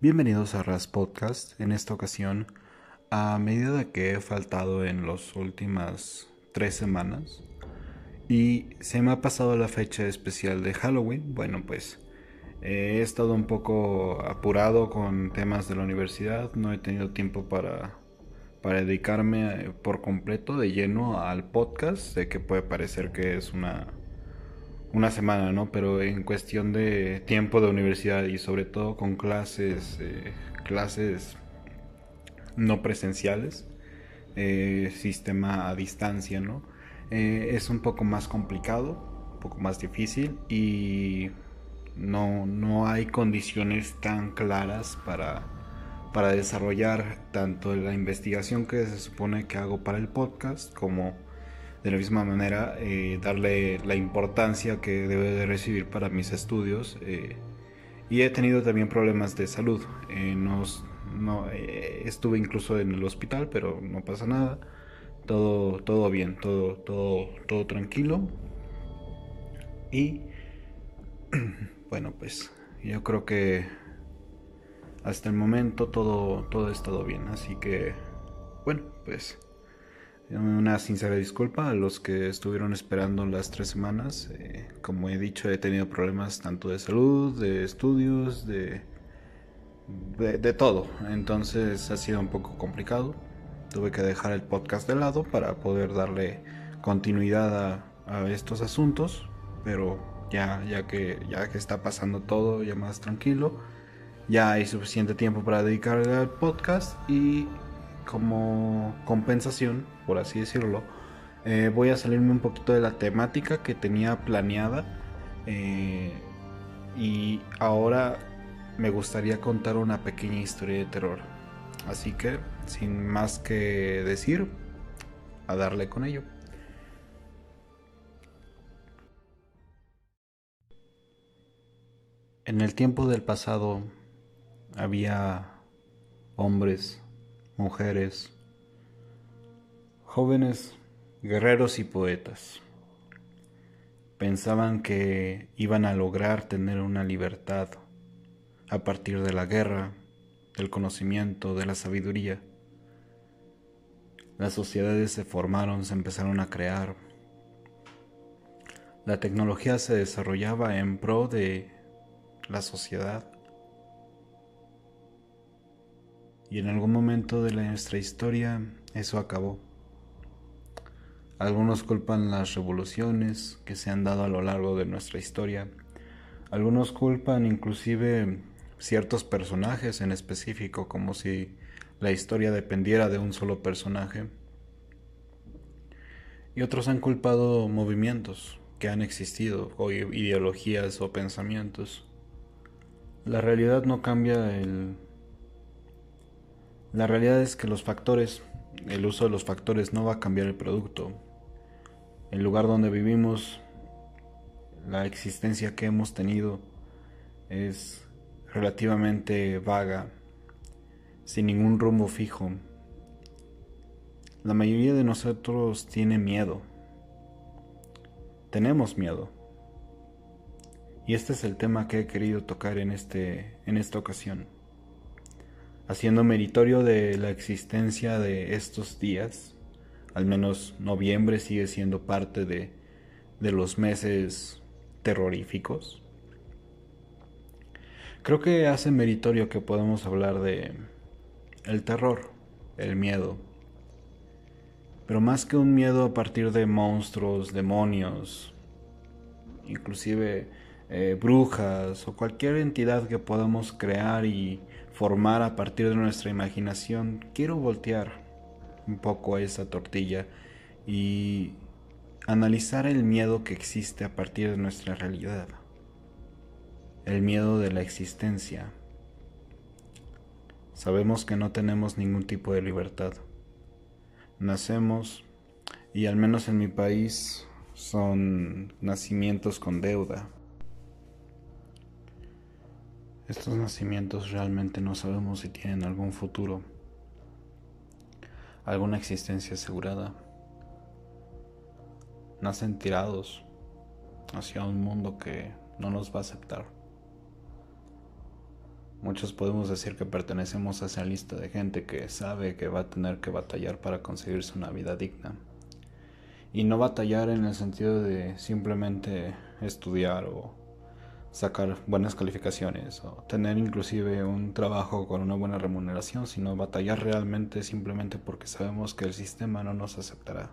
Bienvenidos a Ras Podcast. En esta ocasión, a medida que he faltado en las últimas tres semanas y se me ha pasado la fecha especial de Halloween, bueno, pues he estado un poco apurado con temas de la universidad, no he tenido tiempo para, para dedicarme por completo de lleno al podcast. Sé que puede parecer que es una una semana, ¿no? Pero en cuestión de tiempo de universidad y sobre todo con clases, eh, clases no presenciales, eh, sistema a distancia, ¿no? Eh, es un poco más complicado, un poco más difícil y no, no hay condiciones tan claras para, para desarrollar tanto la investigación que se supone que hago para el podcast como de la misma manera eh, darle la importancia que debe de recibir para mis estudios eh, y he tenido también problemas de salud. Eh, no, estuve incluso en el hospital pero no pasa nada. Todo todo bien todo todo todo tranquilo. Y bueno pues yo creo que hasta el momento todo todo ha estado bien. Así que bueno pues una sincera disculpa a los que estuvieron esperando las tres semanas. Eh, como he dicho, he tenido problemas tanto de salud, de estudios, de, de, todo. Entonces ha sido un poco complicado. Tuve que dejar el podcast de lado para poder darle continuidad a, a estos asuntos. Pero ya, ya, que, ya que está pasando todo ya más tranquilo, ya hay suficiente tiempo para dedicarle al podcast y como compensación, por así decirlo, eh, voy a salirme un poquito de la temática que tenía planeada. Eh, y ahora me gustaría contar una pequeña historia de terror. Así que, sin más que decir, a darle con ello. En el tiempo del pasado había hombres mujeres, jóvenes, guerreros y poetas. Pensaban que iban a lograr tener una libertad a partir de la guerra, del conocimiento, de la sabiduría. Las sociedades se formaron, se empezaron a crear. La tecnología se desarrollaba en pro de la sociedad y en algún momento de nuestra historia eso acabó. Algunos culpan las revoluciones que se han dado a lo largo de nuestra historia. Algunos culpan inclusive ciertos personajes en específico, como si la historia dependiera de un solo personaje. Y otros han culpado movimientos que han existido, o ideologías o pensamientos. La realidad no cambia el la realidad es que los factores, el uso de los factores no va a cambiar el producto. El lugar donde vivimos, la existencia que hemos tenido es relativamente vaga, sin ningún rumbo fijo. La mayoría de nosotros tiene miedo. Tenemos miedo. Y este es el tema que he querido tocar en, este, en esta ocasión haciendo meritorio de la existencia de estos días. Al menos noviembre sigue siendo parte de, de los meses terroríficos. Creo que hace meritorio que podamos hablar de el terror, el miedo. Pero más que un miedo a partir de monstruos, demonios, inclusive eh, brujas o cualquier entidad que podamos crear y formar a partir de nuestra imaginación, quiero voltear un poco a esa tortilla y analizar el miedo que existe a partir de nuestra realidad. El miedo de la existencia. Sabemos que no tenemos ningún tipo de libertad. Nacemos, y al menos en mi país, son nacimientos con deuda. Estos nacimientos realmente no sabemos si tienen algún futuro, alguna existencia asegurada. Nacen tirados hacia un mundo que no nos va a aceptar. Muchos podemos decir que pertenecemos a esa lista de gente que sabe que va a tener que batallar para conseguirse una vida digna. Y no batallar en el sentido de simplemente estudiar o sacar buenas calificaciones o tener inclusive un trabajo con una buena remuneración, sino batallar realmente simplemente porque sabemos que el sistema no nos aceptará.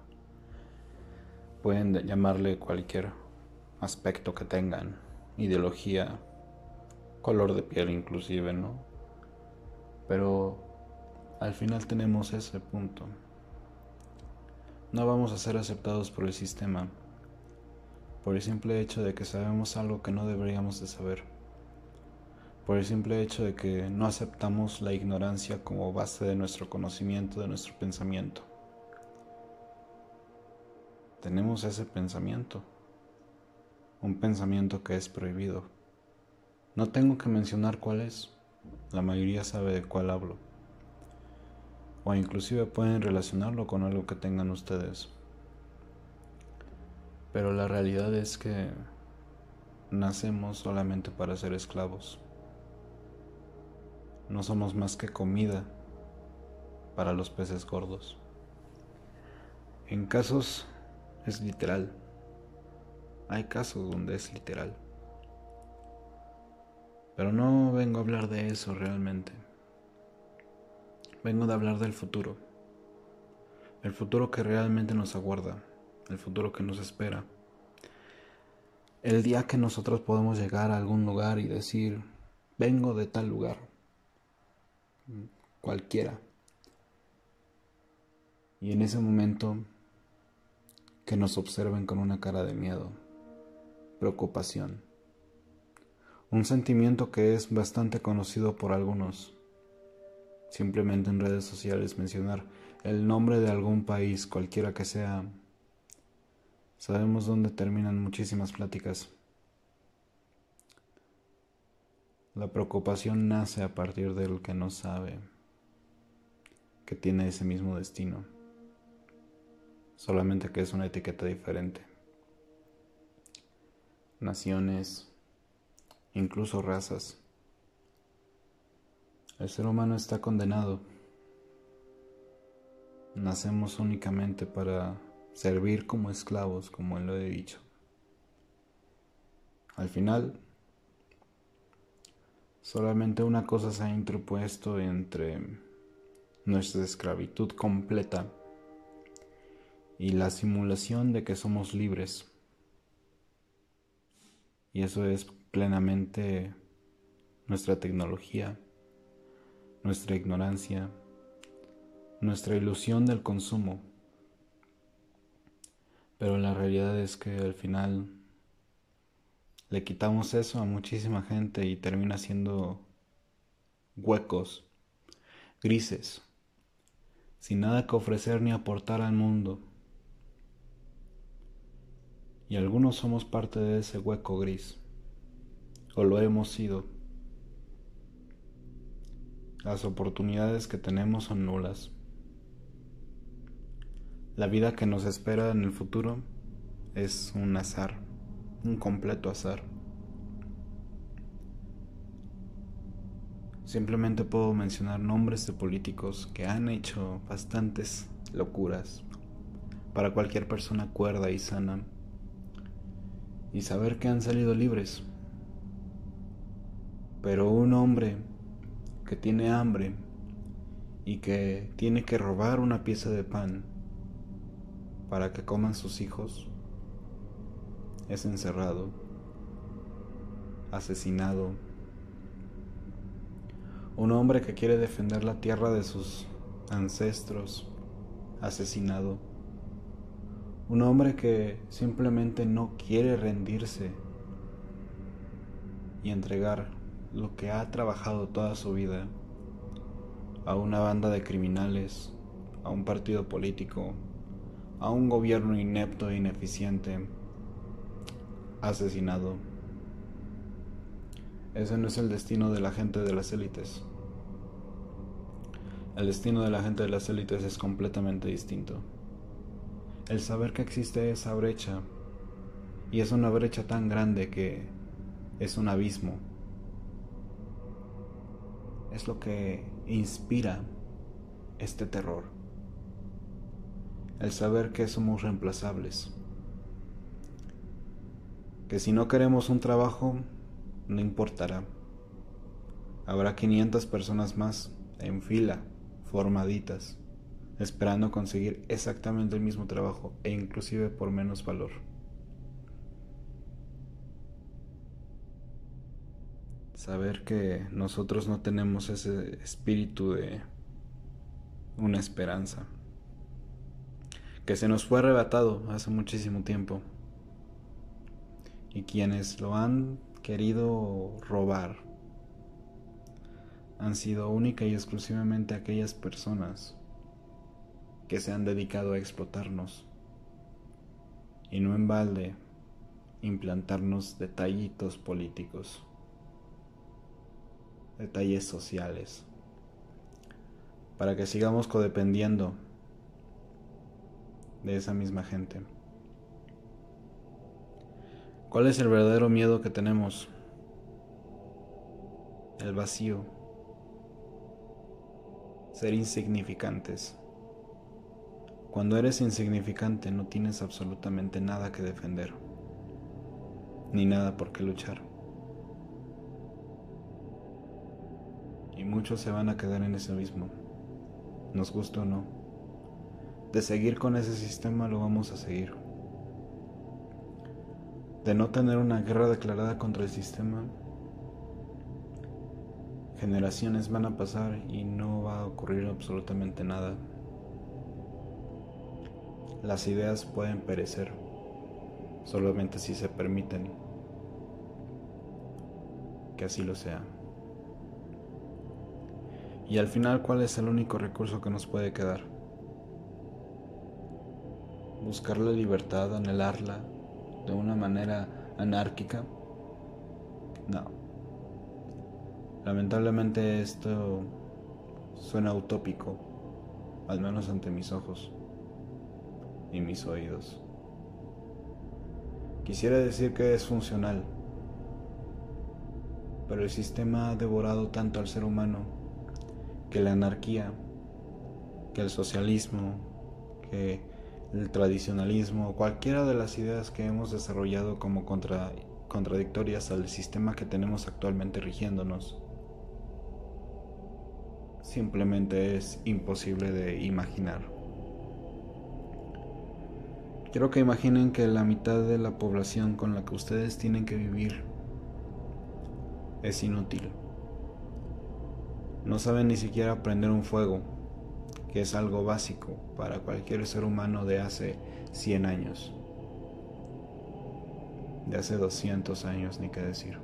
Pueden llamarle cualquier aspecto que tengan, ideología, color de piel inclusive, ¿no? Pero al final tenemos ese punto. No vamos a ser aceptados por el sistema por el simple hecho de que sabemos algo que no deberíamos de saber. Por el simple hecho de que no aceptamos la ignorancia como base de nuestro conocimiento, de nuestro pensamiento. Tenemos ese pensamiento. Un pensamiento que es prohibido. No tengo que mencionar cuál es, la mayoría sabe de cuál hablo. O inclusive pueden relacionarlo con algo que tengan ustedes. Pero la realidad es que nacemos solamente para ser esclavos. No somos más que comida para los peces gordos. En casos es literal. Hay casos donde es literal. Pero no vengo a hablar de eso realmente. Vengo de hablar del futuro. El futuro que realmente nos aguarda. El futuro que nos espera. El día que nosotros podemos llegar a algún lugar y decir, vengo de tal lugar. Cualquiera. Y en ese momento que nos observen con una cara de miedo, preocupación un sentimiento que es bastante conocido por algunos. Simplemente en redes sociales mencionar el nombre de algún país, cualquiera que sea, sabemos dónde terminan muchísimas pláticas. La preocupación nace a partir del que no sabe que tiene ese mismo destino, solamente que es una etiqueta diferente. Naciones, incluso razas. El ser humano está condenado. Nacemos únicamente para servir como esclavos, como él lo he dicho. Al final, solamente una cosa se ha interpuesto entre nuestra esclavitud completa y la simulación de que somos libres. Y eso es plenamente nuestra tecnología, nuestra ignorancia, nuestra ilusión del consumo. Pero la realidad es que al final le quitamos eso a muchísima gente y termina siendo huecos, grises, sin nada que ofrecer ni aportar al mundo. Y algunos somos parte de ese hueco gris o lo hemos sido. Las oportunidades que tenemos son nulas. La vida que nos espera en el futuro es un azar, un completo azar. Simplemente puedo mencionar nombres de políticos que han hecho bastantes locuras para cualquier persona cuerda y sana y saber que han salido libres. Pero un hombre que tiene hambre y que tiene que robar una pieza de pan para que coman sus hijos, es encerrado, asesinado. Un hombre que quiere defender la tierra de sus ancestros, asesinado. Un hombre que simplemente no quiere rendirse y entregar lo que ha trabajado toda su vida a una banda de criminales, a un partido político, a un gobierno inepto e ineficiente, asesinado. Ese no es el destino de la gente de las élites. El destino de la gente de las élites es completamente distinto. El saber que existe esa brecha, y es una brecha tan grande que es un abismo es lo que inspira este terror. El saber que somos reemplazables. Que si no queremos un trabajo, no importará. Habrá 500 personas más en fila, formaditas, esperando conseguir exactamente el mismo trabajo e inclusive por menos valor. Saber que nosotros no tenemos ese espíritu de una esperanza, que se nos fue arrebatado hace muchísimo tiempo. Y quienes lo han querido robar han sido única y exclusivamente aquellas personas que se han dedicado a explotarnos. Y no en balde implantarnos detallitos políticos, detalles sociales, para que sigamos codependiendo de esa misma gente. ¿Cuál es el verdadero miedo que tenemos? El vacío ser insignificantes. Cuando eres insignificante no tienes absolutamente nada que defender, ni nada por qué luchar. Y muchos se van a quedar en ese mismo, nos gusta o no. De seguir con ese sistema lo vamos a seguir. De no tener una guerra declarada contra el sistema, generaciones van a pasar y no va a ocurrir absolutamente nada. Las ideas pueden perecer, solamente si se permiten que así lo sea. Y al final, ¿cuál es el único recurso que nos puede quedar? Buscar la libertad, anhelarla de una manera anárquica. No. Lamentablemente esto suena utópico, al menos ante mis ojos y mis oídos. Quisiera decir que es funcional, pero el sistema ha devorado tanto al ser humano que la anarquía, que el socialismo, que el tradicionalismo, cualquiera de las ideas que hemos desarrollado como contradictorias al sistema que tenemos actualmente rigiéndonos, simplemente es imposible de imaginar. Quiero que imaginen que la mitad de la población con la que ustedes tienen que vivir es inútil. No saben ni siquiera prender un fuego, que es algo básico para cualquier ser humano de hace 100 años, de hace 200 años, ni qué decir.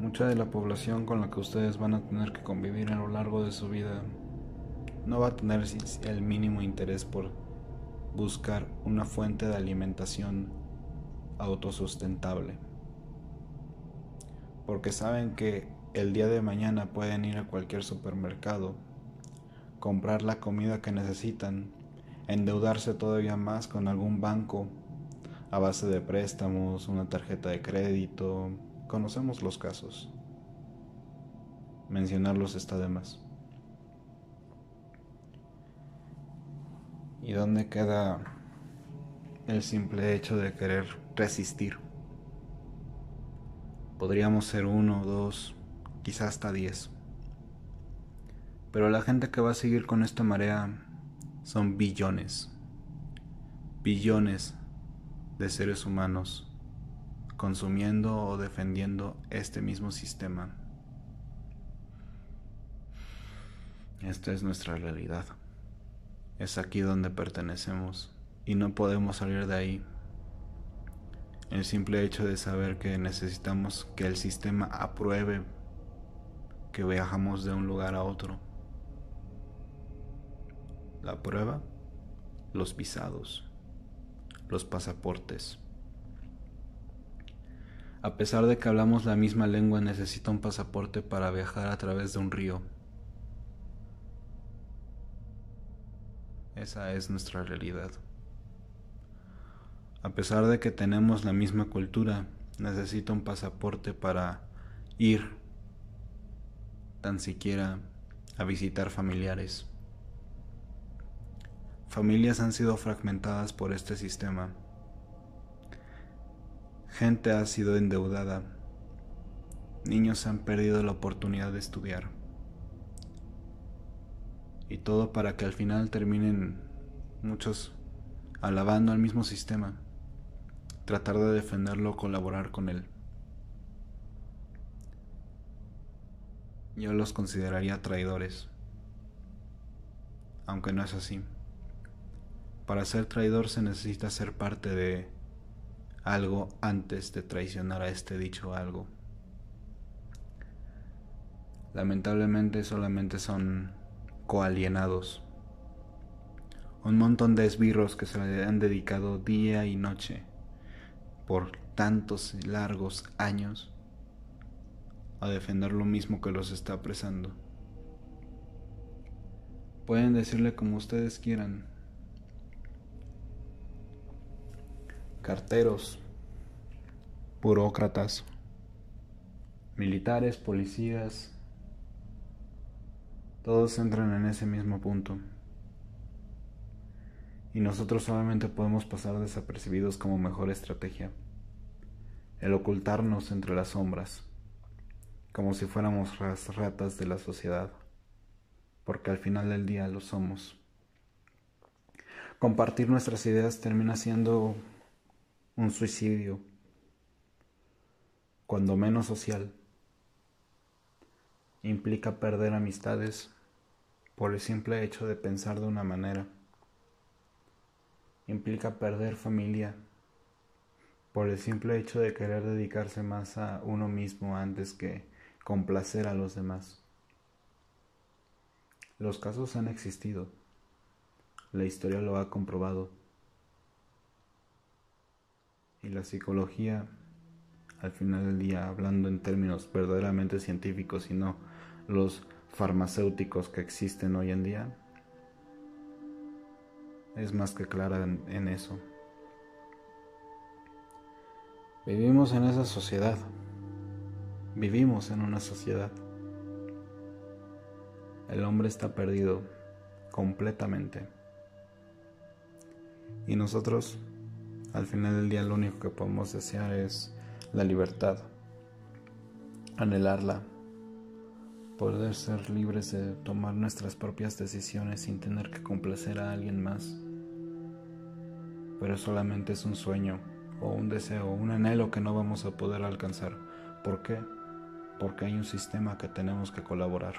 Mucha de la población con la que ustedes van a tener que convivir a lo largo de su vida no va a tener el mínimo interés por buscar una fuente de alimentación autosustentable. Porque saben que el día de mañana pueden ir a cualquier supermercado, comprar la comida que necesitan, endeudarse todavía más con algún banco a base de préstamos, una tarjeta de crédito, Conocemos los casos. Mencionarlos está de más. ¿Y dónde queda el simple hecho de querer resistir? Podríamos ser uno, dos, quizás hasta diez. Pero la gente que va a seguir con esta marea son billones. Billones de seres humanos consumiendo o defendiendo este mismo sistema. Esta es nuestra realidad. Es aquí donde pertenecemos y no podemos salir de ahí. El simple hecho de saber que necesitamos que el sistema apruebe que viajamos de un lugar a otro. La prueba, los visados, los pasaportes. A pesar de que hablamos la misma lengua, necesita un pasaporte para viajar a través de un río. Esa es nuestra realidad. A pesar de que tenemos la misma cultura, necesita un pasaporte para ir tan siquiera a visitar familiares. Familias han sido fragmentadas por este sistema. Gente ha sido endeudada. Niños han perdido la oportunidad de estudiar. Y todo para que al final terminen muchos alabando al mismo sistema, tratar de defenderlo, colaborar con él. Yo los consideraría traidores, aunque no es así. Para ser traidor se necesita ser parte de algo antes de traicionar a este dicho algo. Lamentablemente solamente son coalienados. Un montón de esbirros que se le han dedicado día y noche por tantos largos años a defender lo mismo que los está apresando. Pueden decirle como ustedes quieran. Carteros, burócratas, militares, policías, todos entran en ese mismo punto. Y nosotros solamente podemos pasar desapercibidos como mejor estrategia. El ocultarnos entre las sombras, como si fuéramos las ratas de la sociedad, porque al final del día lo somos. Compartir nuestras ideas termina siendo un suicidio, cuando menos social implica perder amistades por el simple hecho de pensar de una manera. Implica perder familia por el simple hecho de querer dedicarse más a uno mismo antes que complacer a los demás. Los casos han existido. La historia lo ha comprobado. Y la psicología, al final del día, hablando en términos verdaderamente científicos y no los farmacéuticos que existen hoy en día, es más que clara en, eso. Vivimos en esa sociedad. Vivimos en una sociedad. El hombre está perdido completamente. Y nosotros, al final del día, lo único que podemos desear es la libertad, anhelarla, poder ser libres de tomar nuestras propias decisiones sin tener que complacer a alguien más. Pero solamente es un sueño o un deseo, un anhelo que no vamos a poder alcanzar. ¿Por qué? Porque hay un sistema que tenemos que colaborar.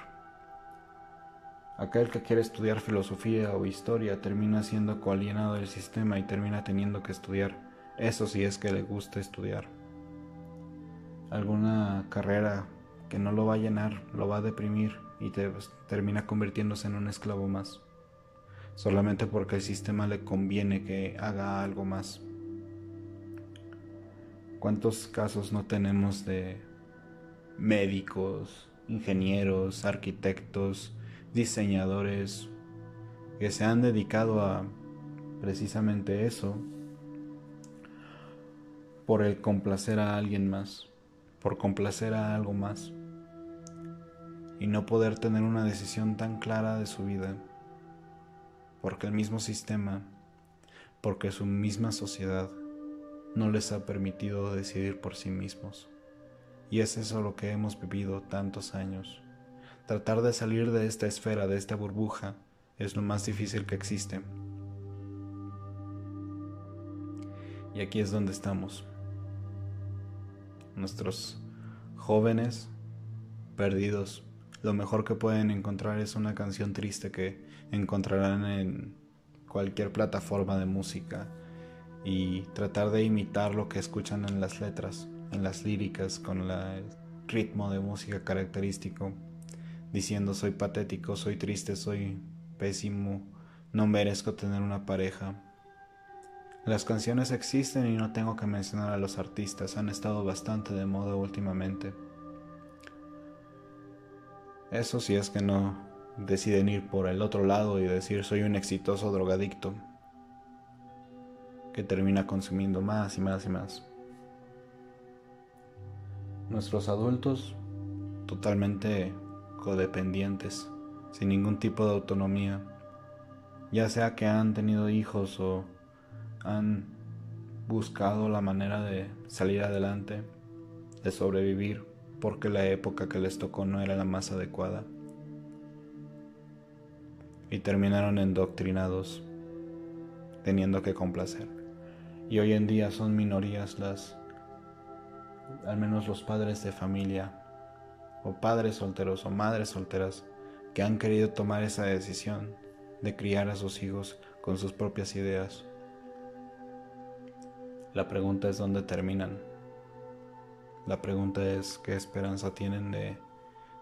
Aquel que quiere estudiar filosofía o historia termina siendo coalienado del sistema y termina teniendo que estudiar. Eso sí es que le gusta estudiar. Alguna carrera que no lo va a llenar, lo va a deprimir y te, pues, termina convirtiéndose en un esclavo más, solamente porque el sistema le conviene que haga algo más. ¿Cuántos casos no tenemos de médicos, ingenieros, arquitectos, diseñadores que se han dedicado a precisamente eso por el complacer a alguien más, por complacer a algo más y no poder tener una decisión tan clara de su vida, porque el mismo sistema, porque su misma sociedad no les ha permitido decidir por sí mismos. Y es eso lo que hemos vivido tantos años. Tratar de salir de esta esfera, de esta burbuja, es lo más difícil que existe. Y aquí es donde estamos. Nuestros jóvenes perdidos lo mejor que pueden encontrar es una canción triste que encontrarán en cualquier plataforma de música y tratar de imitar lo que escuchan en las letras, en las líricas, con el ritmo de música característico, diciendo soy patético, soy triste, soy pésimo, no merezco tener una pareja. Las canciones existen y no tengo que mencionar a los artistas, han estado bastante de moda últimamente. Eso sí es que no deciden ir por el otro lado y decir soy un exitoso drogadicto que termina consumiendo más y más y más. Nuestros adultos totalmente codependientes, sin ningún tipo de autonomía, ya sea que han tenido hijos o han buscado la manera de salir adelante, de sobrevivir, porque la época que les tocó no era la más adecuada. Y terminaron endoctrinados, teniendo que complacer. Y hoy en día son minorías las, al menos los padres de familia, o padres solteros o madres solteras, que han querido tomar esa decisión de criar a sus hijos con sus propias ideas. La pregunta es dónde terminan. La pregunta es qué esperanza tienen de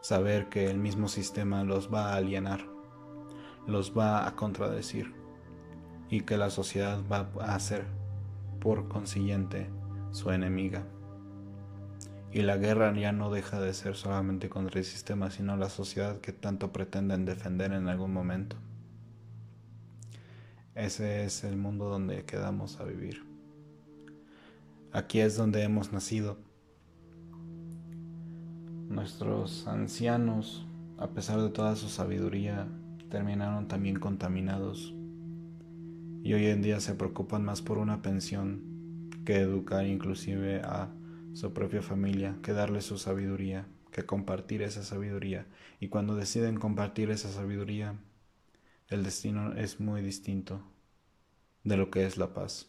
saber que el mismo sistema los va a alienar, los va a contradecir y que la sociedad va a ser, por consiguiente, su enemiga. Y la guerra ya no deja de ser solamente contra el sistema, sino la sociedad que tanto pretenden defender en algún momento. Ese es el mundo donde quedamos a vivir. Aquí es donde hemos nacido. Nuestros ancianos, a pesar de toda su sabiduría, terminaron también contaminados y hoy en día se preocupan más por una pensión que educar inclusive a su propia familia, que darle su sabiduría, que compartir esa sabiduría. Y cuando deciden compartir esa sabiduría, el destino es muy distinto de lo que es la paz.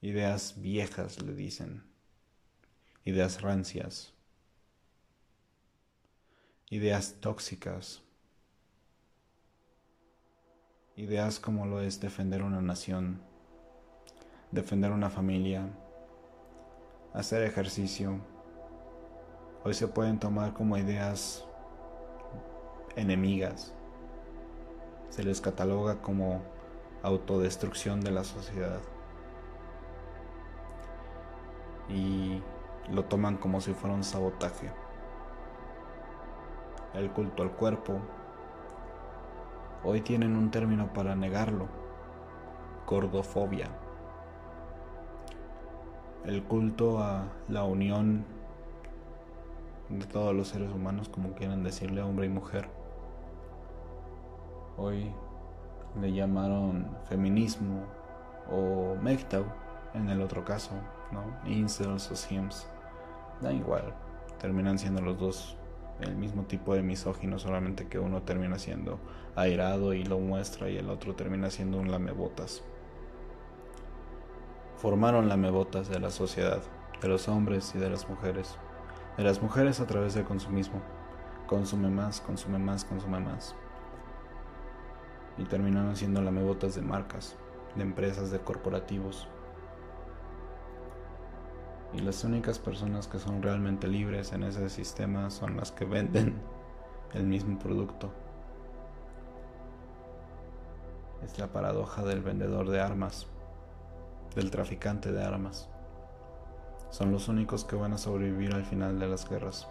Ideas viejas, le dicen. Ideas rancias. Ideas tóxicas. Ideas como lo es defender una nación, defender una familia, hacer ejercicio. Hoy se pueden tomar como ideas enemigas se les cataloga como autodestrucción de la sociedad. Y lo toman como si fuera un sabotaje. El culto al cuerpo. Hoy tienen un término para negarlo. Gordofobia. El culto a la unión de todos los seres humanos, como quieran decirle, hombre y mujer Hoy le llamaron feminismo o MGTOW en el otro caso, ¿no? Incels o Sims. Da igual, terminan siendo los dos el mismo tipo de misógino, solamente que uno termina siendo airado y lo muestra y el otro termina siendo un lamebotas. Formaron lamebotas de la sociedad, de los hombres y de las mujeres. De las mujeres a través del consumismo. Consume más, consume más, consume más y terminaron siendo lamebotas de marcas, de empresas, de corporativos. Y las únicas personas que son realmente libres en ese sistema son las que venden el mismo producto. Es la paradoja del vendedor de armas, del traficante de armas. Son los únicos que van a sobrevivir al final de las guerras,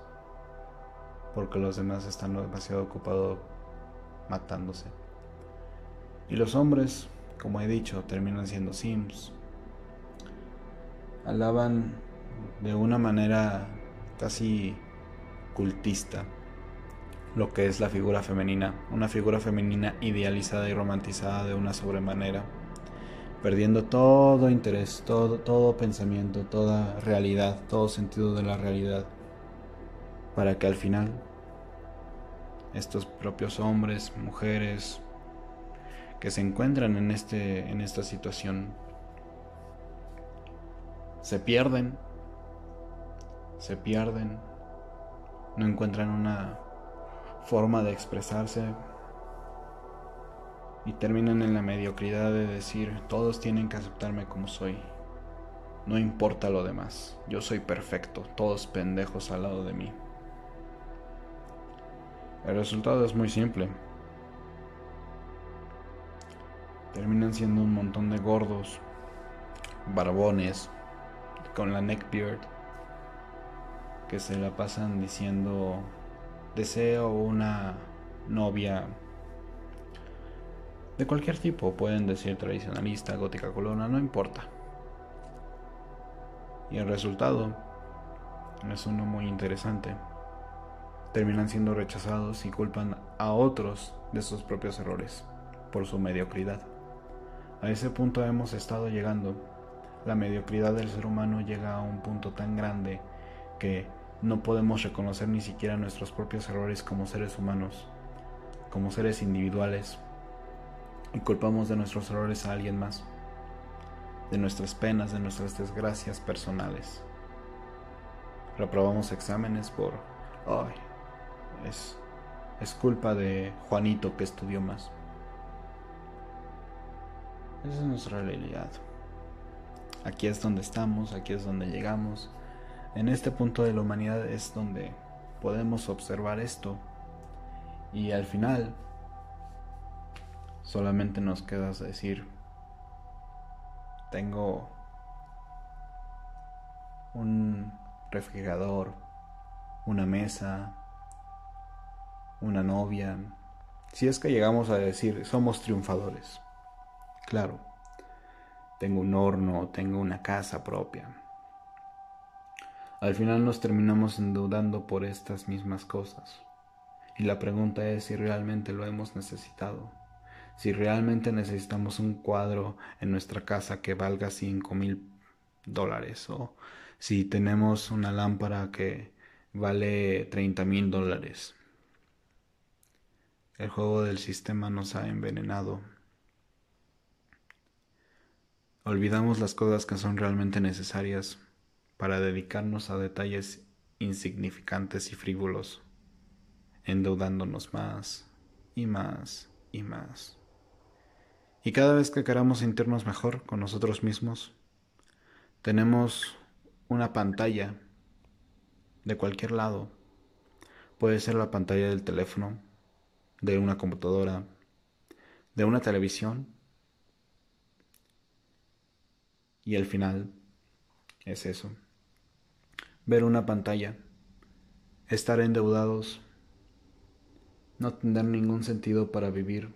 porque los demás están demasiado ocupados matándose. Y los hombres, como he dicho, terminan siendo sims. Alaban de una manera casi cultista lo que es la figura femenina, una figura femenina idealizada y romantizada de una sobremanera, perdiendo todo interés, todo, todo pensamiento, toda realidad, todo sentido de la realidad, para que al final estos propios hombres, mujeres, que se encuentran en, este, en esta situación se pierden, se pierden, no encuentran una forma de expresarse y terminan en la mediocridad de decir todos tienen que aceptarme como soy. No importa lo demás, yo soy perfecto, todos pendejos al lado de mí. El resultado es muy simple terminan siendo un montón de gordos, barbones, con la neckbeard, que se la pasan diciendo deseo una novia de cualquier tipo, pueden decir tradicionalista, gótica colona, no importa. Y el resultado es uno muy interesante. Terminan siendo rechazados y culpan a otros de sus propios errores por su mediocridad. A ese punto hemos estado llegando. La mediocridad del ser humano llega a un punto tan grande que no podemos reconocer ni siquiera nuestros propios errores como seres humanos, como seres individuales, y culpamos de nuestros errores a alguien más, de nuestras penas, de nuestras desgracias personales. Reprobamos exámenes por, ay, es, es culpa de Juanito que estudió más. Esa es nuestra realidad. Aquí es donde estamos, aquí es donde llegamos. En este punto de la humanidad es donde podemos observar esto. Y al final solamente nos queda decir, tengo un refrigerador, una mesa, una novia. Si es que llegamos a decir, somos triunfadores. Claro, tengo un horno, tengo una casa propia. Al final nos terminamos endeudando por estas mismas cosas. Y la pregunta es si realmente lo hemos necesitado. Si realmente necesitamos un cuadro en nuestra casa que valga 5 mil dólares o si tenemos una lámpara que vale 30 mil dólares. El juego del sistema nos ha envenenado. Olvidamos las cosas que son realmente necesarias para dedicarnos a detalles insignificantes y frívolos, endeudándonos más y más y más. Y cada vez que queramos sentirnos mejor con nosotros mismos, tenemos una pantalla de cualquier lado. Puede ser la pantalla del teléfono, de una computadora, de una televisión. Y el final es eso. Ver una pantalla, estar endeudados, no tener ningún sentido para vivir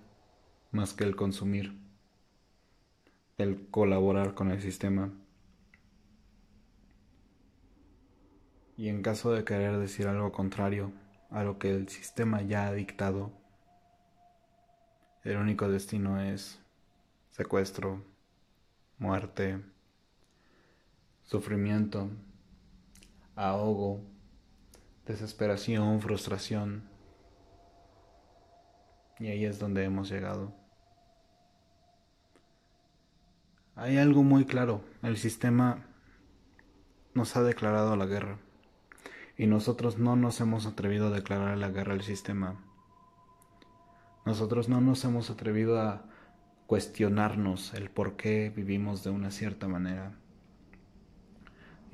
más que el consumir, el colaborar con el sistema. Y en caso de querer decir algo contrario a lo que el sistema ya ha dictado, el único destino es secuestro, muerte, sufrimiento, ahogo, desesperación, frustración. Y ahí es donde hemos llegado. Hay algo muy claro, el sistema nos ha declarado la guerra y nosotros no nos hemos atrevido a declarar la guerra al sistema. Nosotros no nos hemos atrevido a cuestionarnos el por qué vivimos de una cierta manera.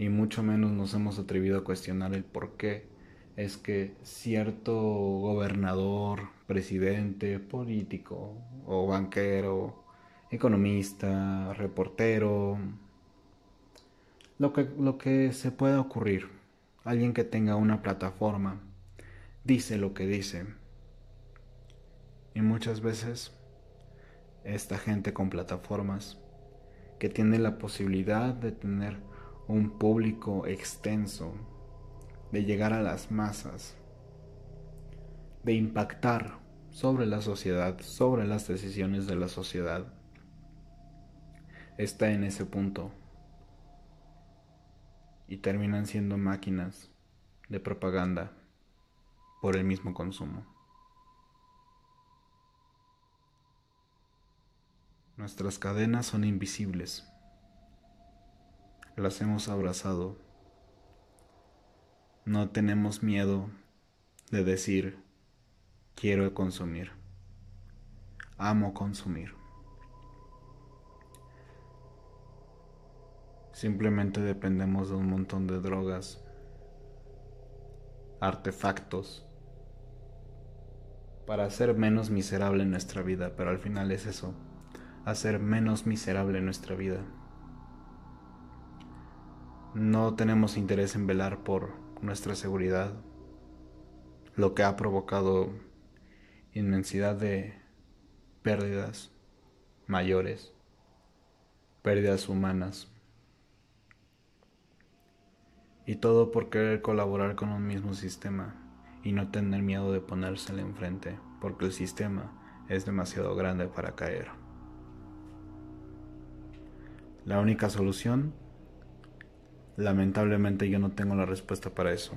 Y mucho menos nos hemos atrevido a cuestionar el por qué. Es que cierto gobernador, presidente, político o banquero, economista, reportero, lo que, lo que se pueda ocurrir, alguien que tenga una plataforma, dice lo que dice. Y muchas veces esta gente con plataformas que tiene la posibilidad de tener un público extenso, de llegar a las masas, de impactar sobre la sociedad, sobre las decisiones de la sociedad, está en ese punto y terminan siendo máquinas de propaganda por el mismo consumo. Nuestras cadenas son invisibles. Las hemos abrazado. No tenemos miedo de decir, quiero consumir. Amo consumir. Simplemente dependemos de un montón de drogas, artefactos, para ser menos miserable nuestra vida, pero al final es eso hacer menos miserable nuestra vida. No tenemos interés en velar por nuestra seguridad, lo que ha provocado inmensidad de pérdidas mayores, pérdidas humanas. Y todo por querer colaborar con un mismo sistema y no tener miedo de ponérsele enfrente, porque el sistema es demasiado grande para caer. La única solución, lamentablemente yo no tengo la respuesta para eso.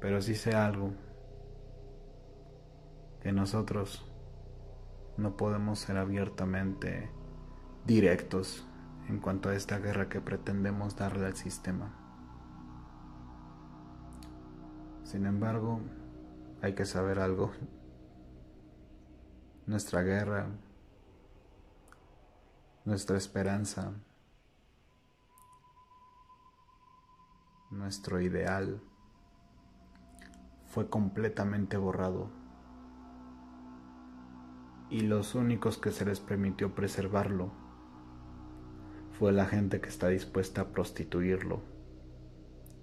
Pero sí sé algo, que nosotros no podemos ser abiertamente directos en cuanto a esta guerra que pretendemos darle al sistema. Sin embargo, hay que saber algo. Nuestra guerra, nuestra esperanza, nuestro ideal fue completamente borrado y los únicos que se les permitió preservarlo fue la gente que está dispuesta a prostituirlo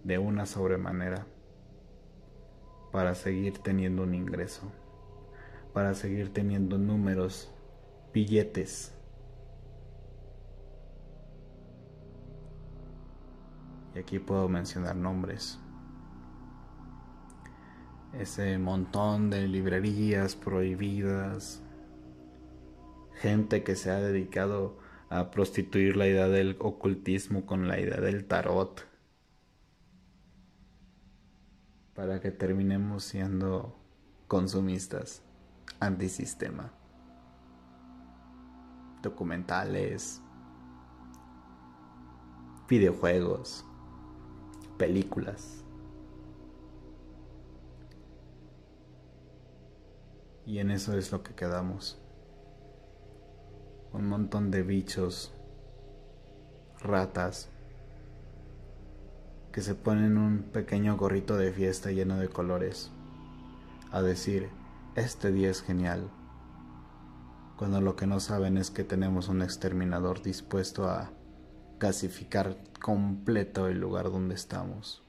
de una sobremanera para seguir teniendo un ingreso, para seguir teniendo números, billetes. Y aquí puedo mencionar nombres. Ese montón de librerías prohibidas, gente que se ha dedicado a prostituir la idea del ocultismo con la idea del tarot. Para que terminemos siendo consumistas. Antisistema. Documentales, videojuegos, películas. Y en eso es lo que quedamos. Un montón de bichos, ratas, que se ponen un pequeño gorrito de fiesta lleno de colores, a decir, este día es genial, cuando lo que no saben es que tenemos un exterminador dispuesto a gasificar completo el lugar donde estamos,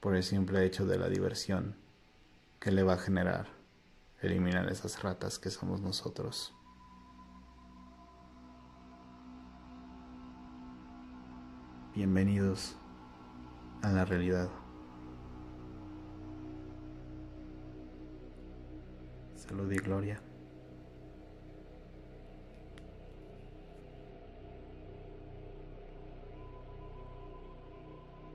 por el simple hecho de la diversión que le va a generar eliminar esas ratas que somos nosotros. Bienvenidos a la realidad. Salud y gloria.